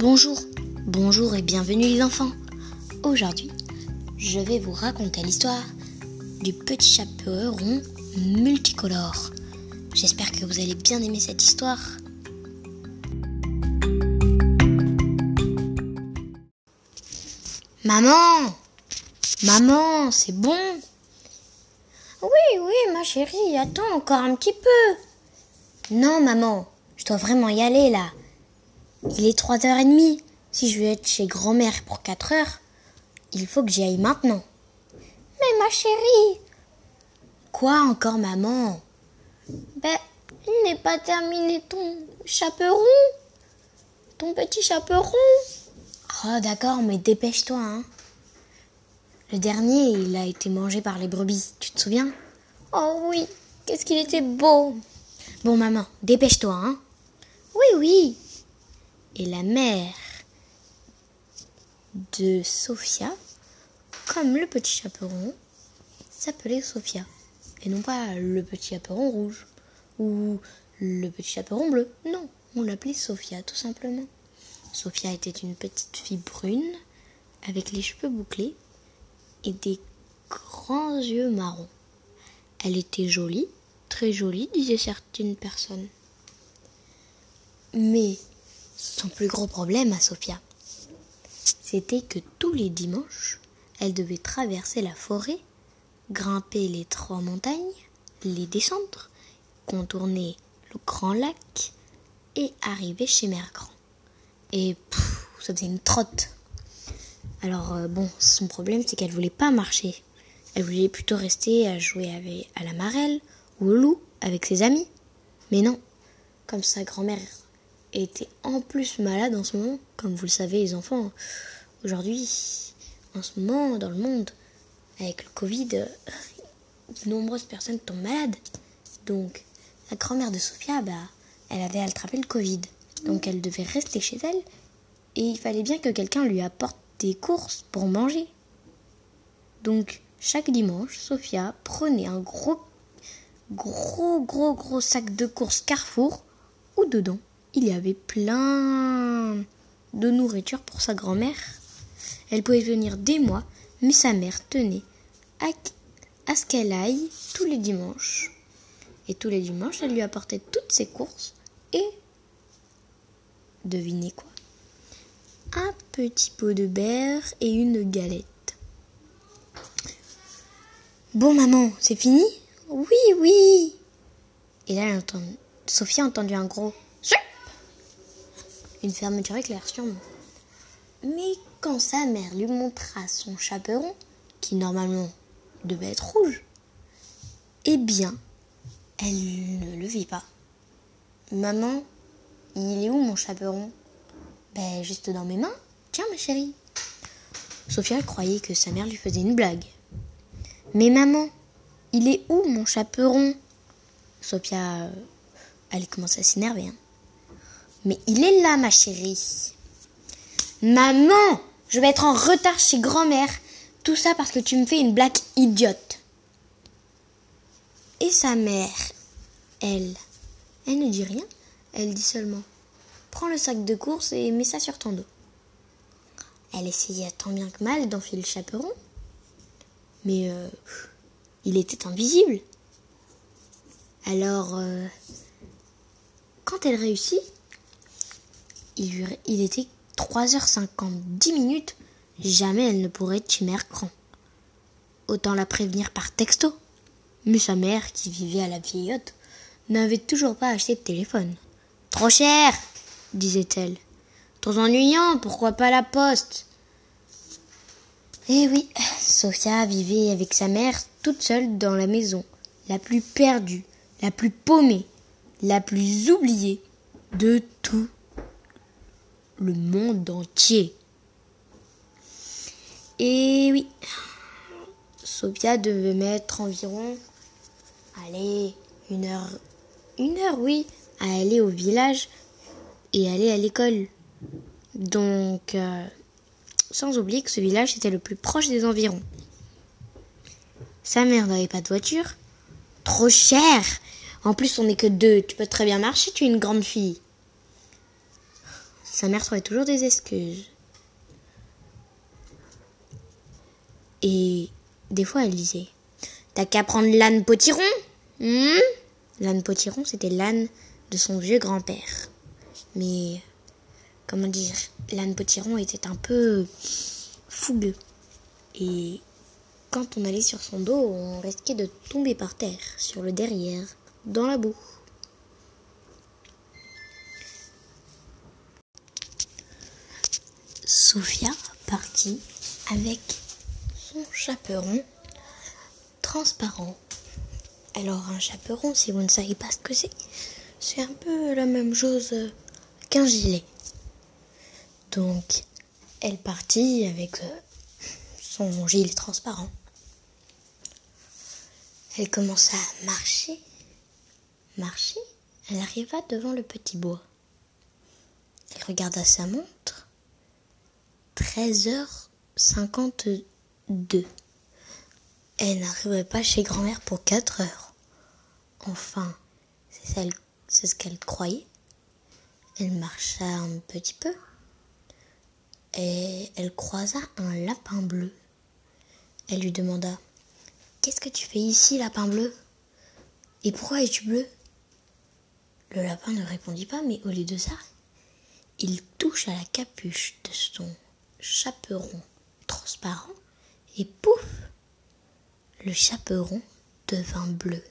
Bonjour, bonjour et bienvenue les enfants. Aujourd'hui, je vais vous raconter l'histoire du petit chaperon multicolore. J'espère que vous allez bien aimer cette histoire. Maman Maman, c'est bon? Oui, oui, ma chérie, attends encore un petit peu. Non, maman, je dois vraiment y aller là. Il est 3h30. Si je veux être chez grand-mère pour 4 heures, il faut que j'y aille maintenant. Mais ma chérie Quoi encore, maman? Ben, il n'est pas terminé ton chaperon Ton petit chaperon Oh, d'accord, mais dépêche-toi, hein. Le dernier, il a été mangé par les brebis, tu te souviens? Oh oui, qu'est-ce qu'il était beau Bon, maman, dépêche-toi, hein. Oui, oui. Et la mère de Sophia, comme le petit chaperon, s'appelait Sophia. Et non pas le petit chaperon rouge ou le petit chaperon bleu. Non, on l'appelait Sophia tout simplement. Sophia était une petite fille brune avec les cheveux bouclés et des grands yeux marrons. Elle était jolie, très jolie, disaient certaines personnes. Mais son plus gros problème à Sophia, c'était que tous les dimanches, elle devait traverser la forêt, grimper les trois montagnes, les descendre, contourner le grand lac et arriver chez Mère Grand. Et pff, ça faisait une trotte. Alors euh, bon, son problème c'est qu'elle voulait pas marcher. Elle voulait plutôt rester à jouer avec, à la marelle ou au loup avec ses amis. Mais non, comme sa grand-mère était en plus malade en ce moment, comme vous le savez les enfants, aujourd'hui, en ce moment dans le monde, avec le Covid, de nombreuses personnes tombent malades. Donc la grand-mère de Sophia, bah, elle avait attrapé le Covid. Donc elle devait rester chez elle et il fallait bien que quelqu'un lui apporte des courses pour manger. Donc chaque dimanche, Sophia prenait un gros, gros, gros, gros sac de courses Carrefour où dedans il y avait plein de nourriture pour sa grand-mère. Elle pouvait venir des mois, mais sa mère tenait à, ce qu'elle aille tous les dimanches. Et tous les dimanches, elle lui apportait toutes ses courses et devinez quoi? Un petit pot de beurre et une galette. Bon maman, c'est fini? Oui, oui. Et là. Sophie a entendu un gros une fermeture éclair sûrement. Mais quand sa mère lui montra son chaperon, qui normalement devait être rouge, eh bien, elle ne le vit pas. Maman, il est où mon chaperon? Ben, juste dans mes mains. Tiens, ma chérie. Sophia croyait que sa mère lui faisait une blague. Mais maman, il est où mon chaperon? Sophia, euh, elle commençait à s'énerver. Hein. Mais il est là, ma chérie. Maman, je vais être en retard chez grand-mère. Tout ça parce que tu me fais une blague idiote. Et sa mère, elle, elle ne dit rien. Elle dit seulement Prends le sac de course et mets ça sur ton dos. Elle essayait tant bien que mal d'enfiler le chaperon. Mais euh, il était invisible. Alors, euh, quand elle réussit, il, était 3h50, 10 minutes, jamais elle ne pourrait Mère Grand. Autant la prévenir par texto. Mais sa mère, qui vivait à la vieillotte, n'avait toujours pas acheté de téléphone. Trop cher, disait-elle. Trop ennuyant, pourquoi pas la poste? Eh oui, Sophia vivait avec sa mère toute seule dans la maison, la plus perdue, la plus paumée, la plus oubliée de tout le monde entier. Et oui, Sophia devait mettre environ, allez, une heure, une heure, oui, à aller au village et aller à l'école. Donc, euh, sans oublier que ce village était le plus proche des environs. Sa mère n'avait pas de voiture. Trop cher En plus, on n'est que deux. Tu peux très bien marcher, tu es une grande fille. Sa mère trouvait toujours des excuses. Et des fois, elle disait T'as qu'à prendre l'âne potiron hmm L'âne potiron, c'était l'âne de son vieux grand-père. Mais, comment dire, l'âne potiron était un peu fougueux. Et quand on allait sur son dos, on risquait de tomber par terre, sur le derrière, dans la boue. Sophia partit avec son chaperon transparent. Alors un chaperon, si vous ne savez pas ce que c'est, c'est un peu la même chose qu'un gilet. Donc, elle partit avec euh, son gilet transparent. Elle commença à marcher, marcher. Elle arriva devant le petit bois. Elle regarda sa montre. 13h52. Elle n'arriverait pas chez grand-mère pour 4 heures. Enfin, c'est ce qu'elle croyait. Elle marcha un petit peu et elle croisa un lapin bleu. Elle lui demanda Qu'est-ce que tu fais ici, lapin bleu? Et pourquoi es-tu bleu? Le lapin ne répondit pas, mais au lieu de ça, il touche à la capuche de son chaperon transparent et pouf Le chaperon devint bleu.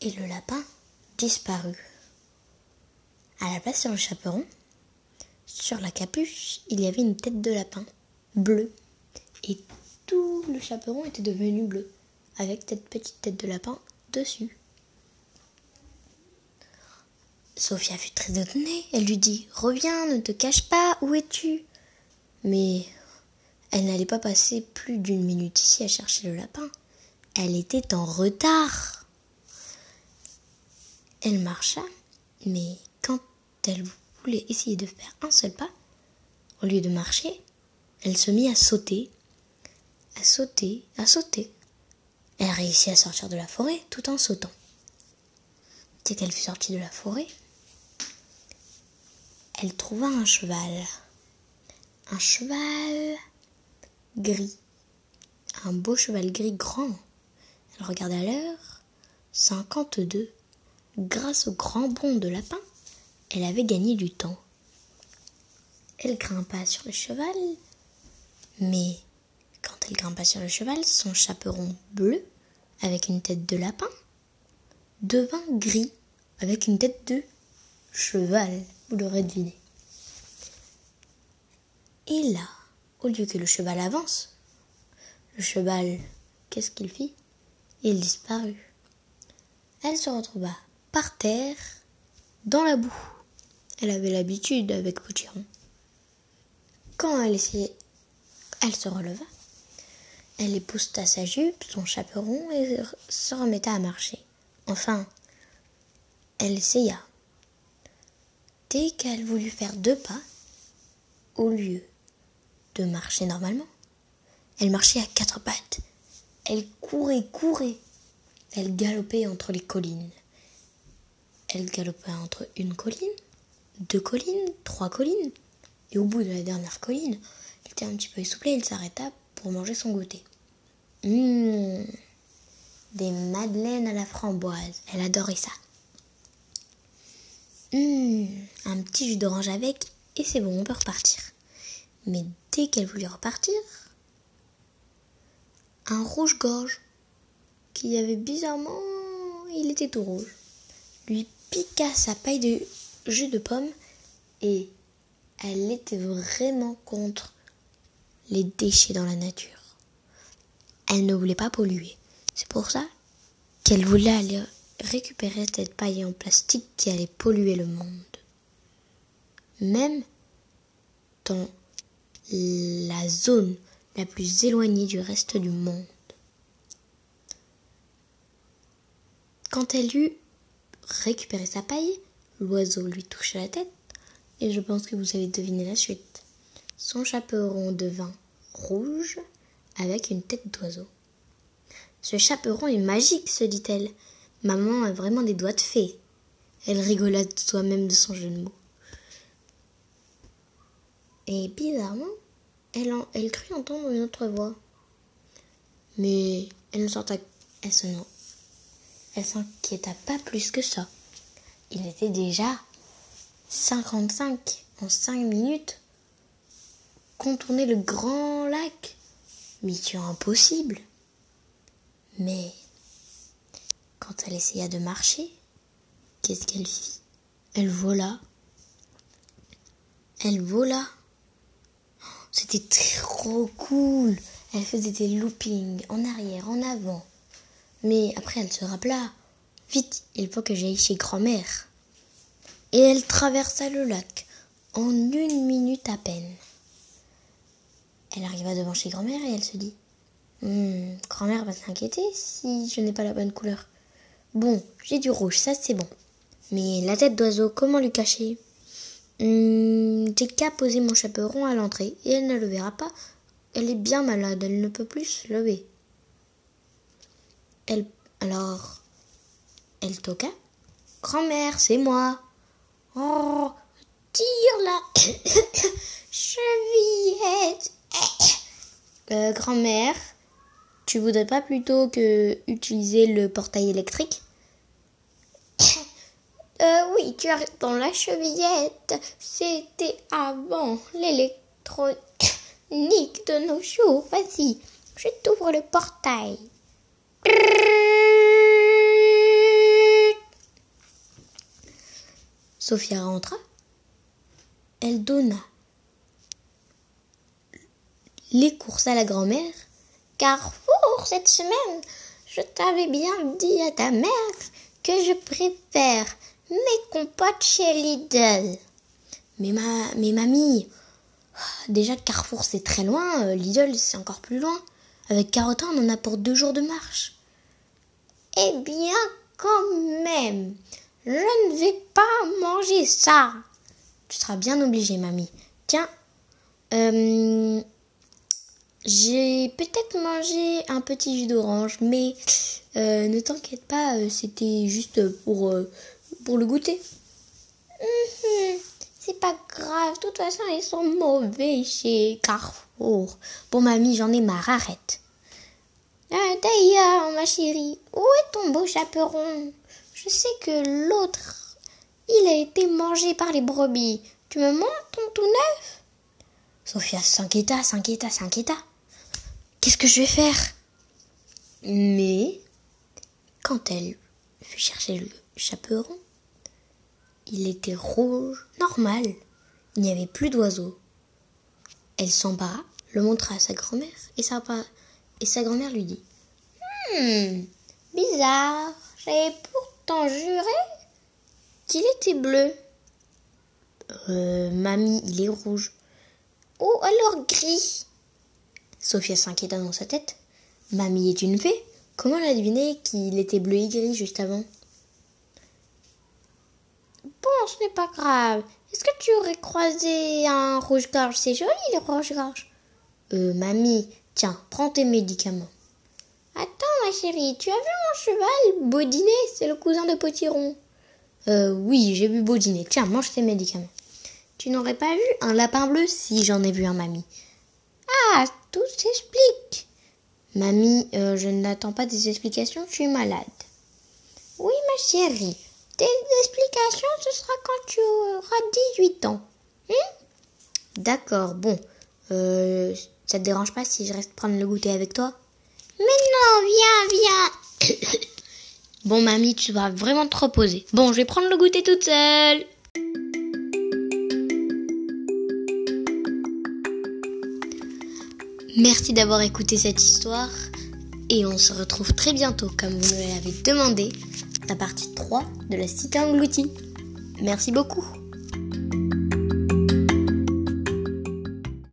Et le lapin disparut. À la place sur le chaperon, sur la capuche, il y avait une tête de lapin bleu. Et tout le chaperon était devenu bleu, avec cette petite tête de lapin dessus. Sophia fut très étonnée. Elle lui dit Reviens, ne te cache pas, où es-tu? Mais elle n'allait pas passer plus d'une minute ici à chercher le lapin. Elle était en retard. Elle marcha, mais quand elle voulait essayer de faire un seul pas, au lieu de marcher, elle se mit à sauter, à sauter, à sauter. Elle réussit à sortir de la forêt tout en sautant. Dès qu'elle fut sortie de la forêt, elle trouva un cheval. Un cheval gris. Un beau cheval gris grand. Elle regarda l'heure. Cinquante-deux. Grâce au grand bond de lapin, elle avait gagné du temps. Elle grimpa sur le cheval, mais quand elle grimpa sur le cheval, son chaperon bleu, avec une tête de lapin, devint gris, avec une tête de cheval, vous l'aurez deviné. Et là, au lieu que le cheval avance, le cheval, qu'est-ce qu'il fit? Il disparut. Elle se retrouva par terre, dans la boue. Elle avait l'habitude avec Potiron. Quand elle essayait, elle se releva. Elle épousta sa jupe, son chaperon et se remetta à marcher. Enfin, elle essaya. Dès qu'elle voulut faire deux pas, au lieu de marcher normalement, elle marchait à quatre pattes. Elle courait, courait. Elle galopait entre les collines. Elle galopait entre une colline, deux collines, trois collines. Et au bout de la dernière colline, il était un petit peu essoufflé, il s'arrêta pour manger son goûter. Hum, des madeleines à la framboise. Elle adorait ça. Hum, un petit jus d'orange avec, et c'est bon, on peut repartir. Mais dès qu'elle voulut repartir, un rouge-gorge, qui avait bizarrement, il était tout rouge, lui piqua sa paille de jus de pomme et elle était vraiment contre les déchets dans la nature. Elle ne voulait pas polluer. C'est pour ça qu'elle voulait aller récupérer cette paille en plastique qui allait polluer le monde. Même dans la zone la plus éloignée du reste du monde. Quand elle eut récupéré sa paille, l'oiseau lui toucha la tête, et je pense que vous avez deviné la suite. Son chaperon devint rouge avec une tête d'oiseau. Ce chaperon est magique, se dit-elle. Maman a vraiment des doigts de fée. Elle rigola de soi-même de son jeu de mots. Et bizarrement, elle, crut entendre une autre voix. Mais elle ne s'inquiéta elle s'inquiéta pas plus que ça. Il était déjà 55 en 5 minutes. Contourner le grand lac, mission impossible. Mais quand elle essaya de marcher, qu'est-ce qu'elle fit? Elle vola. Elle vola. C'était trop cool. Elle faisait des loopings en arrière, en avant. Mais après, elle se rappela. Vite, il faut que j'aille chez grand-mère. Et elle traversa le lac en une minute à peine. Elle arriva devant chez grand-mère et elle se dit hmm, Grand-mère va s'inquiéter si je n'ai pas la bonne couleur. Bon, j'ai du rouge, ça c'est bon. Mais la tête d'oiseau, comment lui cacher? Hmm, J'ai qu'à poser mon chaperon à l'entrée et elle ne le verra pas. Elle est bien malade, elle ne peut plus se lever. Elle, alors, elle toqua. Grand-mère, c'est moi. Oh, tire la chevillette. Euh, grand-mère, tu voudrais pas plutôt que utiliser le portail électrique euh, Oui, tu as dans la chevillette. C'était avant l'électronique de nos jours. Vas-y, je t'ouvre le portail. Sophia rentra. Elle donna les courses à la grand-mère. Cette semaine, je t'avais bien dit à ta mère que je préfère mes compotes chez Lidl. Mais ma, mais mamie, déjà Carrefour c'est très loin, euh, Lidl c'est encore plus loin. Avec Carotin on en a pour deux jours de marche. Eh bien, quand même, je ne vais pas manger ça. Tu seras bien obligée, mamie. Tiens, euh, j'ai peut-être mangé un petit jus d'orange, mais euh, ne t'inquiète pas, euh, c'était juste pour, pour le goûter. Mhm, c'est pas grave, de toute façon, ils sont mauvais chez Carrefour. Bon, mamie, j'en ai marre, arrête. Ah, d'ailleurs, ma chérie, où est ton beau chaperon? Je sais que l'autre, il a été mangé par les brebis. Tu me montres ton tout neuf? Sophia s'inquiéta, s'inquiéta, s'inquiéta. Qu'est-ce que je vais faire? Mais, quand elle fut chercher le chaperon, il était rouge, normal. Il n'y avait plus d'oiseaux. Elle s'embara, le montra à sa grand-mère et sa, et sa grand-mère lui dit Hmm, bizarre, j'avais pourtant juré qu'il était bleu. Euh, mamie, il est rouge. Oh, alors gris. Sophia s'inquiéta dans sa tête. Mamie est une fée. Comment elle a deviné qu'il était bleu et gris juste avant? Bon, ce n'est pas grave. Est-ce que tu aurais croisé un rouge-gorge? C'est joli, le rouge-gorge. Euh, mamie, Tiens, prends tes médicaments. Attends, ma chérie, tu as vu mon cheval Baudinet, c'est le cousin de Potiron. Euh, oui, j'ai vu Baudinet. Tiens, mange tes médicaments. Tu n'aurais pas vu un lapin bleu? Si, j'en ai vu un, mamie. Ah, tout s'explique. Mamie, euh, je n'attends pas des explications, je suis malade. Oui, ma chérie. Tes explications, ce sera quand tu auras 18 ans. Hein? D'accord, bon. Euh, ça te dérange pas si je reste prendre le goûter avec toi? Mais non, viens, viens. bon, mamie, tu vas vraiment te reposer. Bon, je vais prendre le goûter toute seule. Merci d'avoir écouté cette histoire et on se retrouve très bientôt, comme vous me l'avez demandé, la partie 3 de la cité engloutie. Merci beaucoup.